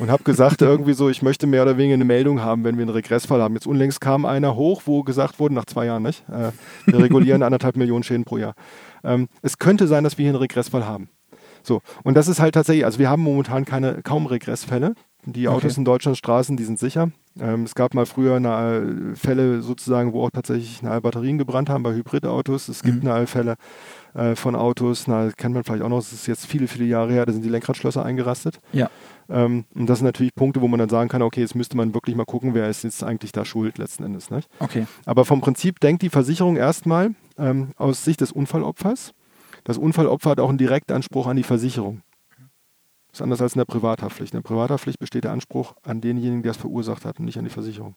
Und habe gesagt, <laughs> irgendwie so, ich möchte mehr oder weniger eine Meldung haben, wenn wir einen Regressfall haben. Jetzt unlängst kam einer hoch, wo gesagt wurde, nach zwei Jahren, nicht? Äh, wir <laughs> regulieren anderthalb Millionen Schäden pro Jahr. Ähm, es könnte sein, dass wir hier einen Regressfall haben. So, und das ist halt tatsächlich, also wir haben momentan keine, kaum Regressfälle. Die Autos okay. in Deutschland Straßen, die sind sicher. Ähm, es gab mal früher eine, Fälle sozusagen, wo auch tatsächlich eine Batterien gebrannt haben bei Hybridautos. Es gibt mhm. eine Fälle äh, von Autos, na, kennt man vielleicht auch noch, das ist jetzt viele, viele Jahre her, da sind die Lenkradschlösser eingerastet. Ja. Ähm, und das sind natürlich Punkte, wo man dann sagen kann, okay, jetzt müsste man wirklich mal gucken, wer ist jetzt eigentlich da schuld letzten Endes. Nicht? Okay. Aber vom Prinzip denkt die Versicherung erstmal ähm, aus Sicht des Unfallopfers. Das Unfallopfer hat auch einen Direktanspruch an die Versicherung. Das ist anders als in der Privathaftpflicht. In der Privathaftpflicht besteht der Anspruch an denjenigen, der es verursacht hat und nicht an die Versicherung.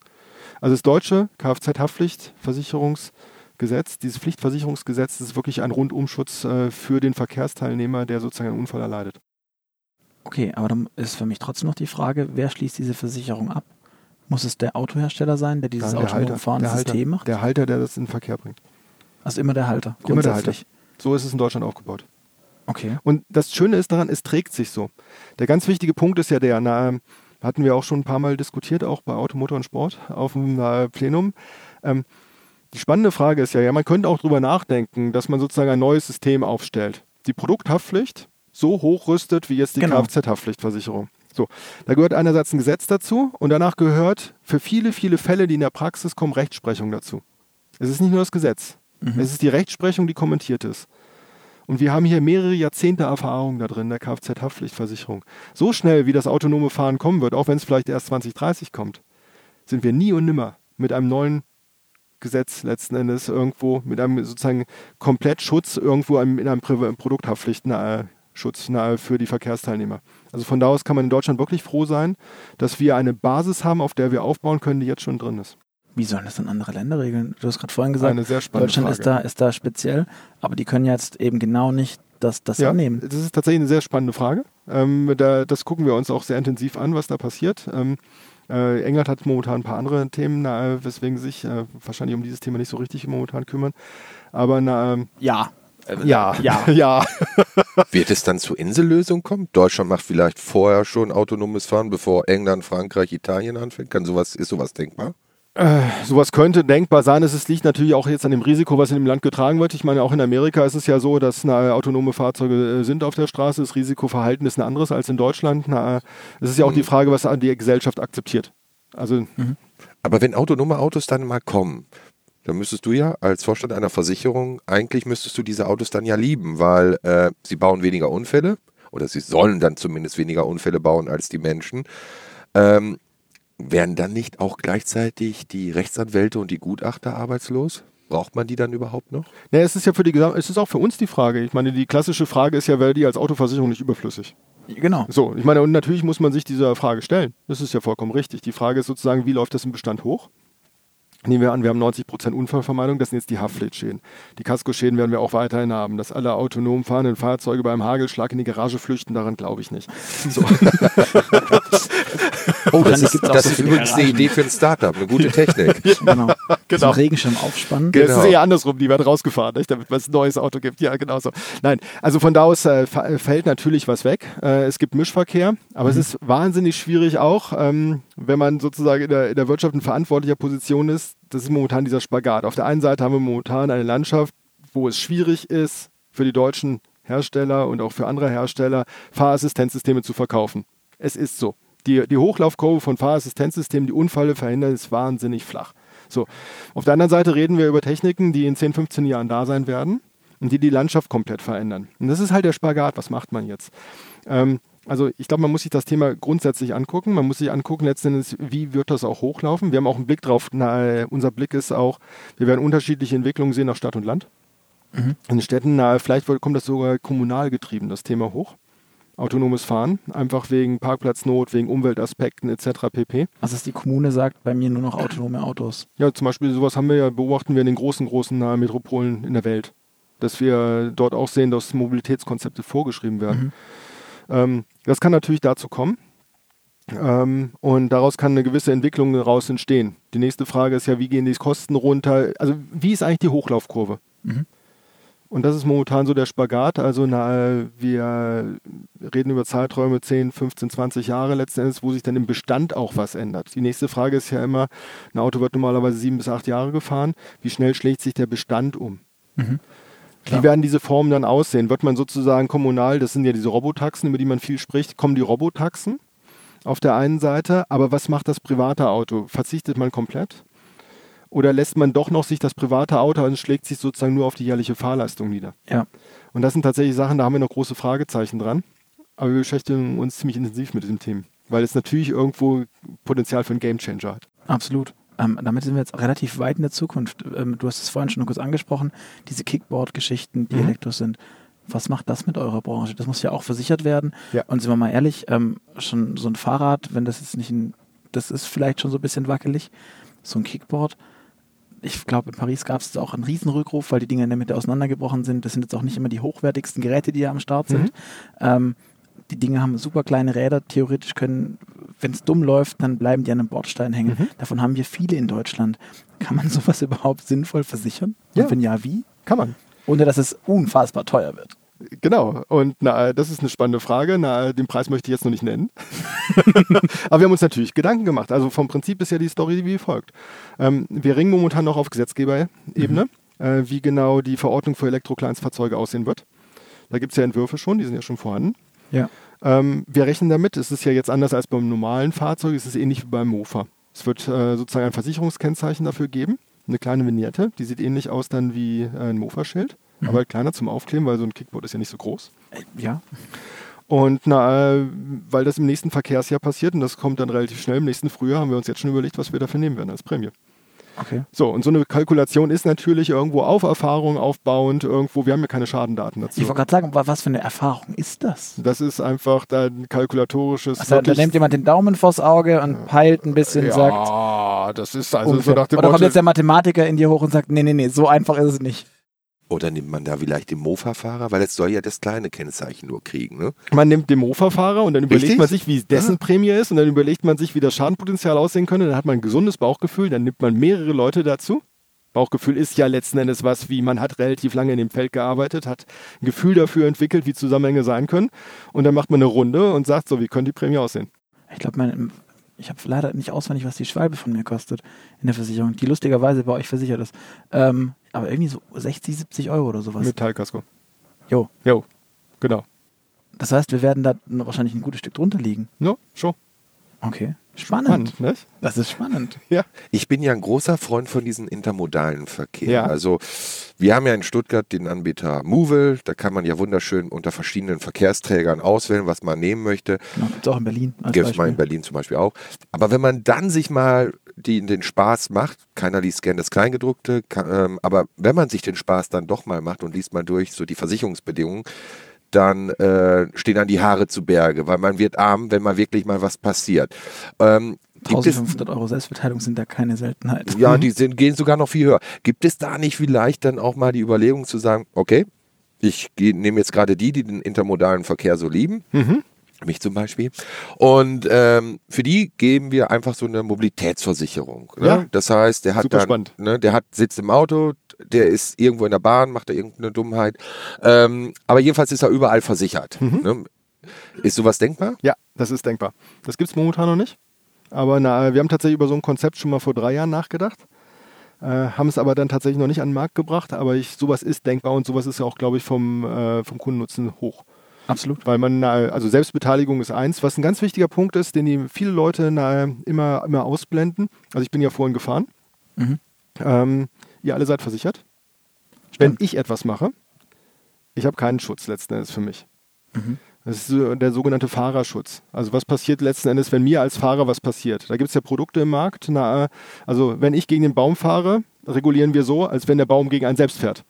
Also das deutsche Kfz-Haftpflichtversicherungsgesetz, dieses Pflichtversicherungsgesetz, ist wirklich ein Rundumschutz äh, für den Verkehrsteilnehmer, der sozusagen einen Unfall erleidet. Okay, aber dann ist für mich trotzdem noch die Frage, wer schließt diese Versicherung ab? Muss es der Autohersteller sein, der dieses ja, autonome System macht? Der Halter, der das in den Verkehr bringt. Also immer der Halter. Immer der Halter. So ist es in Deutschland aufgebaut. Okay. Und das Schöne ist daran, es trägt sich so. Der ganz wichtige Punkt ist ja der, na, hatten wir auch schon ein paar Mal diskutiert, auch bei Automotor und Sport auf dem äh, Plenum. Ähm, die spannende Frage ist ja, ja, man könnte auch darüber nachdenken, dass man sozusagen ein neues System aufstellt. Die Produkthaftpflicht so hochrüstet wie jetzt die genau. Kfz-Haftpflichtversicherung. So, da gehört einerseits ein Gesetz dazu und danach gehört für viele, viele Fälle, die in der Praxis kommen, Rechtsprechung dazu. Es ist nicht nur das Gesetz. Mhm. Es ist die Rechtsprechung, die kommentiert ist. Und wir haben hier mehrere Jahrzehnte Erfahrung da drin, der Kfz-Haftpflichtversicherung. So schnell, wie das autonome Fahren kommen wird, auch wenn es vielleicht erst 2030 kommt, sind wir nie und nimmer mit einem neuen Gesetz letzten Endes irgendwo, mit einem sozusagen Komplettschutz irgendwo in einem Produkthaftpflichtschutz für die Verkehrsteilnehmer. Also von da aus kann man in Deutschland wirklich froh sein, dass wir eine Basis haben, auf der wir aufbauen können, die jetzt schon drin ist. Wie sollen das in andere Länder regeln? Du hast gerade vorhin gesagt, Deutschland Frage. ist da, ist da speziell, aber die können jetzt eben genau nicht das, das ja, annehmen. Das ist tatsächlich eine sehr spannende Frage. Ähm, da, das gucken wir uns auch sehr intensiv an, was da passiert. Ähm, äh, England hat momentan ein paar andere Themen, na, weswegen sich äh, wahrscheinlich um dieses Thema nicht so richtig momentan kümmern. Aber na, ähm, ja. Ja, ja, <laughs> ja. Wird es dann zu Insellösung kommen? Deutschland macht vielleicht vorher schon autonomes Fahren, bevor England, Frankreich, Italien anfängt. Kann sowas, ist sowas denkbar? Äh, sowas könnte denkbar sein. Es liegt natürlich auch jetzt an dem Risiko, was in dem Land getragen wird. Ich meine, auch in Amerika ist es ja so, dass na, autonome Fahrzeuge äh, sind auf der Straße. Das Risikoverhalten ist ein anderes als in Deutschland. Na, es ist ja auch mhm. die Frage, was die Gesellschaft akzeptiert. Also, mhm. Aber wenn autonome Autos dann mal kommen, dann müsstest du ja als Vorstand einer Versicherung, eigentlich müsstest du diese Autos dann ja lieben, weil äh, sie bauen weniger Unfälle oder sie sollen dann zumindest weniger Unfälle bauen als die Menschen. Ähm, werden dann nicht auch gleichzeitig die Rechtsanwälte und die Gutachter arbeitslos? Braucht man die dann überhaupt noch? Ja, es ist ja für die es ist auch für uns die Frage. Ich meine, die klassische Frage ist ja, wäre die als Autoversicherung nicht überflüssig? Genau. So, ich meine, und natürlich muss man sich dieser Frage stellen. Das ist ja vollkommen richtig. Die Frage ist sozusagen, wie läuft das im Bestand hoch? Nehmen wir an, wir haben 90% Unfallvermeidung, das sind jetzt die Haftpflichtschäden. Die Kaskoschäden werden wir auch weiterhin haben. Dass alle autonom fahrenden Fahrzeuge beim Hagelschlag in die Garage flüchten, daran glaube ich nicht. So. <laughs> oh, das ist, das ist übrigens eine Idee für ein Startup, eine gute Technik. <laughs> genau. genau. Zum Regenschirm aufspannen. Genau. Das ist eher andersrum, die werden rausgefahren, nicht? damit es ein neues Auto gibt. Ja, genau so. Nein, also von da aus äh, fällt natürlich was weg. Äh, es gibt Mischverkehr, aber mhm. es ist wahnsinnig schwierig auch, ähm, wenn man sozusagen in der, in der Wirtschaft in verantwortlicher Position ist, das ist momentan dieser Spagat. Auf der einen Seite haben wir momentan eine Landschaft, wo es schwierig ist, für die deutschen Hersteller und auch für andere Hersteller Fahrassistenzsysteme zu verkaufen. Es ist so. Die, die Hochlaufkurve von Fahrassistenzsystemen, die Unfälle verhindern, ist wahnsinnig flach. So. Auf der anderen Seite reden wir über Techniken, die in 10, 15 Jahren da sein werden und die die Landschaft komplett verändern. Und das ist halt der Spagat. Was macht man jetzt? Ähm, also ich glaube, man muss sich das Thema grundsätzlich angucken. Man muss sich angucken, letztendlich, wie wird das auch hochlaufen. Wir haben auch einen Blick drauf. Na, unser Blick ist auch, wir werden unterschiedliche Entwicklungen sehen nach Stadt und Land. Mhm. In Städten, na, vielleicht kommt das sogar kommunal getrieben, das Thema hoch. Autonomes Fahren, einfach wegen Parkplatznot, wegen Umweltaspekten etc. pp. Also dass die Kommune sagt, bei mir nur noch autonome Autos. Ja, zum Beispiel sowas haben wir ja, beobachten wir in den großen, großen Metropolen in der Welt. Dass wir dort auch sehen, dass Mobilitätskonzepte vorgeschrieben werden. Mhm. Ähm, das kann natürlich dazu kommen. Ähm, und daraus kann eine gewisse Entwicklung daraus entstehen. Die nächste Frage ist ja, wie gehen die Kosten runter? Also wie ist eigentlich die Hochlaufkurve? Mhm. Und das ist momentan so der Spagat. Also na, wir reden über Zeiträume 10, 15, 20 Jahre letzten Endes, wo sich dann im Bestand auch was ändert. Die nächste Frage ist ja immer, ein Auto wird normalerweise sieben bis acht Jahre gefahren. Wie schnell schlägt sich der Bestand um? Mhm. Wie werden diese Formen dann aussehen? Wird man sozusagen kommunal, das sind ja diese Robotaxen, über die man viel spricht, kommen die Robotaxen auf der einen Seite, aber was macht das private Auto? Verzichtet man komplett? Oder lässt man doch noch sich das private Auto und schlägt sich sozusagen nur auf die jährliche Fahrleistung nieder? Ja. Und das sind tatsächlich Sachen, da haben wir noch große Fragezeichen dran. Aber wir beschäftigen uns ziemlich intensiv mit diesem Thema, weil es natürlich irgendwo Potenzial für einen Gamechanger hat. Absolut. Ähm, damit sind wir jetzt relativ weit in der Zukunft. Ähm, du hast es vorhin schon kurz angesprochen, diese Kickboard-Geschichten, die mhm. Elektros sind. Was macht das mit eurer Branche? Das muss ja auch versichert werden. Ja. Und sind wir mal ehrlich, ähm, schon so ein Fahrrad, wenn das jetzt nicht ein, das ist vielleicht schon so ein bisschen wackelig, so ein Kickboard. Ich glaube, in Paris gab es auch einen Riesenrückruf, weil die Dinge in der Mitte auseinandergebrochen sind. Das sind jetzt auch nicht immer die hochwertigsten Geräte, die da am Start sind. Mhm. Die Dinge haben super kleine Räder. Theoretisch können, wenn es dumm läuft, dann bleiben die an einem Bordstein hängen. Mhm. Davon haben wir viele in Deutschland. Kann man <laughs> sowas überhaupt sinnvoll versichern? Ja. Und wenn ja, wie? Kann man. Ohne dass es unfassbar teuer wird. Genau, und na, das ist eine spannende Frage. Na, den Preis möchte ich jetzt noch nicht nennen. <laughs> Aber wir haben uns natürlich Gedanken gemacht. Also vom Prinzip ist ja die Story wie folgt. Ähm, wir ringen momentan noch auf Gesetzgeberebene, mhm. äh, wie genau die Verordnung für Elektrokleinstfahrzeuge aussehen wird. Da gibt es ja Entwürfe schon, die sind ja schon vorhanden. Ja. Ähm, wir rechnen damit, es ist ja jetzt anders als beim normalen Fahrzeug, es ist ähnlich wie beim Mofa. Es wird äh, sozusagen ein Versicherungskennzeichen dafür geben, eine kleine Vignette, die sieht ähnlich aus dann wie äh, ein Mofa-Schild, mhm. aber halt kleiner zum Aufkleben, weil so ein Kickboard ist ja nicht so groß. Äh, ja. Und na, äh, weil das im nächsten Verkehrsjahr passiert und das kommt dann relativ schnell, im nächsten Frühjahr haben wir uns jetzt schon überlegt, was wir dafür nehmen werden als Prämie. Okay. So, und so eine Kalkulation ist natürlich irgendwo auf Erfahrung aufbauend, irgendwo, wir haben ja keine Schadendaten dazu. Ich wollte gerade sagen, was für eine Erfahrung ist das? Das ist einfach ein kalkulatorisches. Also, da nimmt jemand den Daumen vors Auge und peilt ein bisschen ja, sagt. Ja, das ist also so nach dem Oder kommt jetzt der Mathematiker in dir hoch und sagt, nee, nee, nee, so einfach ist es nicht. Oder nimmt man da vielleicht den Mofa-Fahrer? Weil es soll ja das kleine Kennzeichen nur kriegen. Ne? Man nimmt den Mofa-Fahrer und dann überlegt Richtig? man sich, wie dessen ja. Prämie ist und dann überlegt man sich, wie das Schadenpotenzial aussehen könnte. Dann hat man ein gesundes Bauchgefühl, dann nimmt man mehrere Leute dazu. Bauchgefühl ist ja letzten Endes was, wie man hat relativ lange in dem Feld gearbeitet, hat ein Gefühl dafür entwickelt, wie Zusammenhänge sein können. Und dann macht man eine Runde und sagt so, wie könnte die Prämie aussehen? Ich glaube, ich habe leider nicht auswendig, was die Schwalbe von mir kostet in der Versicherung, die lustigerweise bei euch versichert ist. Ähm, aber irgendwie so 60, 70 Euro oder sowas. Metallkasko. Jo. Jo, genau. Das heißt, wir werden da wahrscheinlich ein gutes Stück drunter liegen. Ja, schon. Okay. Spannend. spannend nicht? Das ist spannend. <laughs> Ja. Ich bin ja ein großer Freund von diesem intermodalen Verkehr. Ja. Also wir haben ja in Stuttgart den Anbieter Movil. Da kann man ja wunderschön unter verschiedenen Verkehrsträgern auswählen, was man nehmen möchte. Genau, gibt es auch in Berlin. Gibt es mal in Berlin zum Beispiel auch. Aber wenn man dann sich mal die, den Spaß macht, keiner liest gerne das Kleingedruckte, kann, ähm, aber wenn man sich den Spaß dann doch mal macht und liest mal durch so die Versicherungsbedingungen, dann äh, stehen dann die Haare zu Berge, weil man wird arm, wenn mal wirklich mal was passiert. Ähm, 1500 Euro Selbstbeteiligung sind da keine Seltenheit. Ja, die sind, gehen sogar noch viel höher. Gibt es da nicht vielleicht dann auch mal die Überlegung zu sagen, okay, ich nehme jetzt gerade die, die den intermodalen Verkehr so lieben, mhm. Mich zum Beispiel, und ähm, für die geben wir einfach so eine Mobilitätsversicherung. Ne? Ja. Das heißt, der hat Super dann, spannend. Ne, der hat sitzt im Auto, der ist irgendwo in der Bahn, macht da irgendeine Dummheit. Ähm, aber jedenfalls ist er überall versichert. Mhm. Ne? Ist sowas denkbar? Ja, das ist denkbar. Das gibt es momentan noch nicht. Aber na, wir haben tatsächlich über so ein Konzept schon mal vor drei Jahren nachgedacht. äh, haben es aber dann tatsächlich noch nicht an den Markt gebracht. Aber ich, sowas ist denkbar und sowas ist ja auch, glaube ich, vom, äh, vom Kundennutzen hoch. Absolut. Weil man, also Selbstbeteiligung ist eins, was ein ganz wichtiger Punkt ist, den die viele Leute immer, immer ausblenden. Also ich bin ja vorhin gefahren. Mhm. Ähm, ihr alle seid versichert. Stimmt. Wenn ich etwas mache, ich habe keinen Schutz letzten Endes für mich. Mhm. Das ist der sogenannte Fahrerschutz. Also was passiert letzten Endes, wenn mir als Fahrer was passiert? Da gibt es ja Produkte im Markt. Na, also wenn ich gegen den Baum fahre, regulieren wir so, als wenn der Baum gegen einen selbst fährt.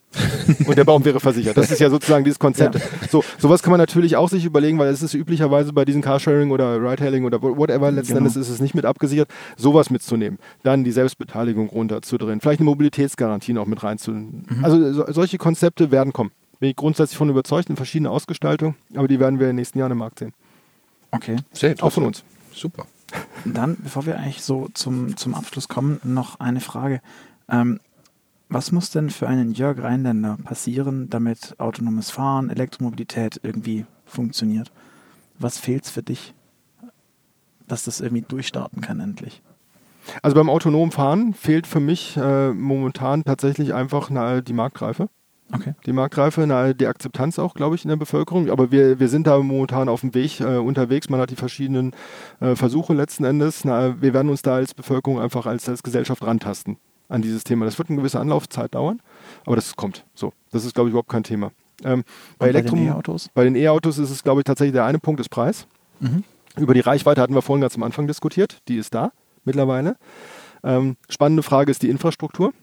Und der Baum wäre versichert. Das ist ja sozusagen dieses Konzept. Ja. So, sowas kann man natürlich auch sich überlegen, weil es ist üblicherweise bei diesen Carsharing oder Ridehailing oder whatever, letzten genau. Endes ist es nicht mit abgesichert, sowas mitzunehmen. Dann die Selbstbeteiligung runterzudrehen. Vielleicht eine Mobilitätsgarantie noch mit reinzunehmen. Mhm. Also so, solche Konzepte werden kommen. Bin ich grundsätzlich von überzeugt in verschiedenen Ausgestaltungen, aber die werden wir in den nächsten Jahren im Markt sehen. Okay. Sehr Auch von uns. Super. Dann, bevor wir eigentlich so zum, zum Abschluss kommen, noch eine Frage. Ähm, was muss denn für einen Jörg Rheinländer passieren, damit autonomes Fahren, Elektromobilität irgendwie funktioniert? Was fehlt für dich, dass das irgendwie durchstarten kann endlich? Also beim autonomen Fahren fehlt für mich äh, momentan tatsächlich einfach na, die Marktreife. Okay. Die Marktreife, na, die Akzeptanz auch, glaube ich, in der Bevölkerung. Aber wir, wir sind da momentan auf dem Weg äh, unterwegs. Man hat die verschiedenen äh, Versuche letzten Endes. Na, wir werden uns da als Bevölkerung einfach als, als Gesellschaft rantasten an dieses Thema. Das wird eine gewisse Anlaufzeit dauern, aber das kommt. So, das ist, glaube ich, überhaupt kein Thema. Ähm, bei, bei, den E-Autos? Bei den E-Autos ist es, glaube ich, tatsächlich der eine Punkt des Preis. Mhm. Über die Reichweite hatten wir vorhin ganz am Anfang diskutiert. Die ist da mittlerweile. Ähm, spannende Frage ist die Infrastruktur.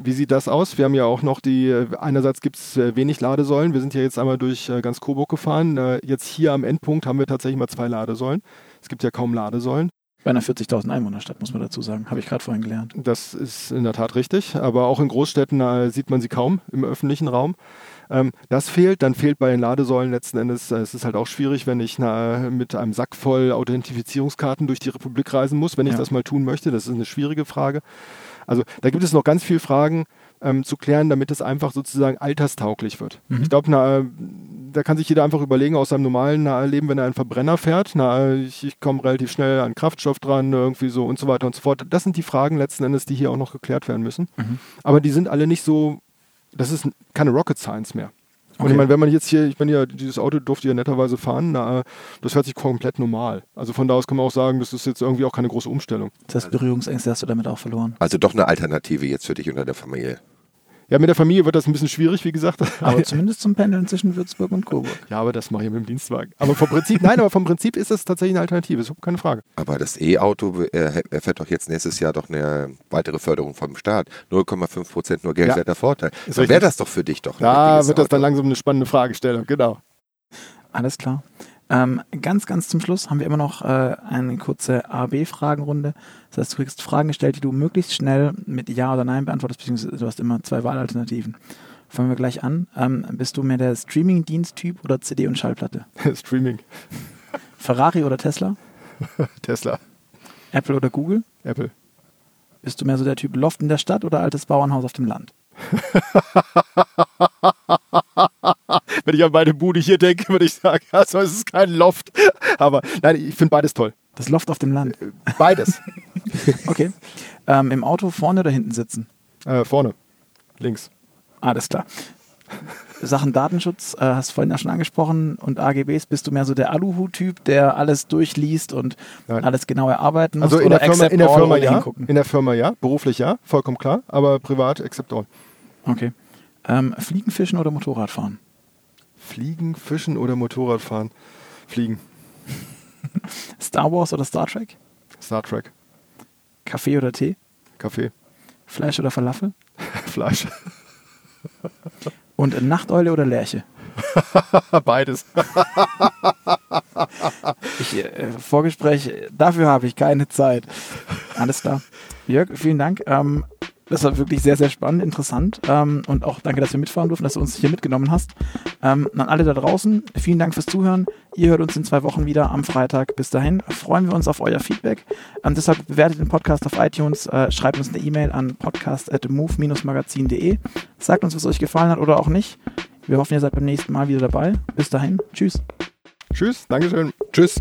Wie sieht das aus? Wir haben ja auch noch die, äh, einerseits gibt es äh, wenig Ladesäulen. Wir sind ja jetzt einmal durch äh, ganz Coburg gefahren. Jetzt hier am Endpunkt haben wir tatsächlich mal zwei Ladesäulen. Es gibt ja kaum Ladesäulen. Bei einer 40.000 Einwohnerstadt, muss man dazu sagen. Habe ich gerade vorhin gelernt. Das ist in der Tat richtig. Aber auch in Großstädten äh, sieht man sie kaum im öffentlichen Raum. Ähm, das fehlt. Dann fehlt bei den Ladesäulen letzten Endes, äh, es ist halt auch schwierig, wenn ich na, mit einem Sack voll Authentifizierungskarten durch die Republik reisen muss, wenn ich ja. das mal tun möchte. Das ist eine schwierige Frage. Also da gibt es noch ganz viele Fragen ähm, zu klären, damit es einfach sozusagen alterstauglich wird. Mhm. Ich glaube, da kann sich jeder einfach überlegen aus seinem normalen na, Leben, wenn er einen Verbrenner fährt, na, ich, ich komme relativ schnell an Kraftstoff dran, irgendwie so und so weiter und so fort. Das sind die Fragen letzten Endes, die hier auch noch geklärt werden müssen. Mhm. Aber die sind alle nicht so, das ist keine Rocket Science mehr. Und okay. ich meine, wenn man jetzt hier, ich bin ja, dieses Auto durfte ja netterweise fahren, na, das hört sich komplett normal. Also von da aus kann man auch sagen, das ist jetzt irgendwie auch keine große Umstellung. Das heißt, Berührungsängste hast du damit auch verloren. Also doch eine Alternative jetzt für dich unter der Familie. Ja, mit der Familie wird das ein bisschen schwierig, wie gesagt. <laughs> Aber zumindest zum Pendeln zwischen Würzburg und Coburg. Ja, aber das mache ich mit dem Dienstwagen. Aber vom Prinzip, nein, aber vom Prinzip ist das tatsächlich eine Alternative, ist keine Frage. Aber das E-Auto äh, erfährt doch jetzt nächstes Jahr doch eine weitere Förderung vom Staat. 0,5 Prozent nur geldwerter ja, Vorteil. Dann wäre das doch für dich doch. Da wird das Auto. dann langsam eine spannende Fragestellung, genau. Alles klar. Ähm, ganz, ganz zum Schluss haben wir immer noch äh, eine kurze A-B-Fragenrunde. Das heißt, du kriegst Fragen gestellt, die du möglichst schnell mit Ja oder Nein beantwortest, beziehungsweise du hast immer zwei Wahlalternativen. Fangen wir gleich an. Ähm, bist du mehr der Streaming-Dienst-Typ oder CD und Schallplatte? <laughs> Streaming. Ferrari oder Tesla? <laughs> Tesla. Apple oder Google? Apple. Bist du mehr so der Typ Loft in der Stadt oder altes Bauernhaus auf dem Land? <laughs> Wenn ich an meine Bude hier denke, würde ich sagen, <laughs> also es ist kein Loft. Aber nein, ich finde beides toll. Das Loft auf dem Land. Äh, beides. <laughs> okay. Ähm, Im Auto vorne oder hinten sitzen? Äh, vorne. Links. Alles klar. Sachen Datenschutz, äh, hast du vorhin ja schon angesprochen, und AGBs, bist du mehr so der Aluhu-Typ, der alles durchliest und Nein. alles genau erarbeiten muss? Also in der Firma, in der Firma ja, in der Firma ja, beruflich ja, vollkommen klar, aber privat accept all. Okay. Ähm, Fliegen, Fischen oder Motorradfahren? Fliegen, Fischen oder Motorradfahren? Fliegen. <laughs> Star Wars oder Star Trek? Star Trek. Kaffee oder Tee? Kaffee. Fleisch oder Falafel? <laughs> Fleisch. Und Nachteule oder Lerche? <laughs> Beides. ich, äh, Vorgespräch, dafür habe ich keine Zeit. Alles klar. Jörg, vielen Dank. Ähm, das war wirklich sehr, sehr spannend, interessant. Ähm, und auch danke, dass wir mitfahren durften, dass du uns hier mitgenommen hast. Ähm, an alle da draußen, vielen Dank fürs Zuhören. Ihr hört uns in zwei Wochen wieder am Freitag. Bis dahin freuen wir uns auf euer Feedback. Ähm, deshalb bewertet den Podcast auf iTunes, äh, schreibt uns eine E-Mail an podcast.move-magazin.de. Sagt uns, was euch gefallen hat oder auch nicht. Wir hoffen, ihr seid beim nächsten Mal wieder dabei. Bis dahin. Tschüss. Tschüss. Dankeschön. Tschüss.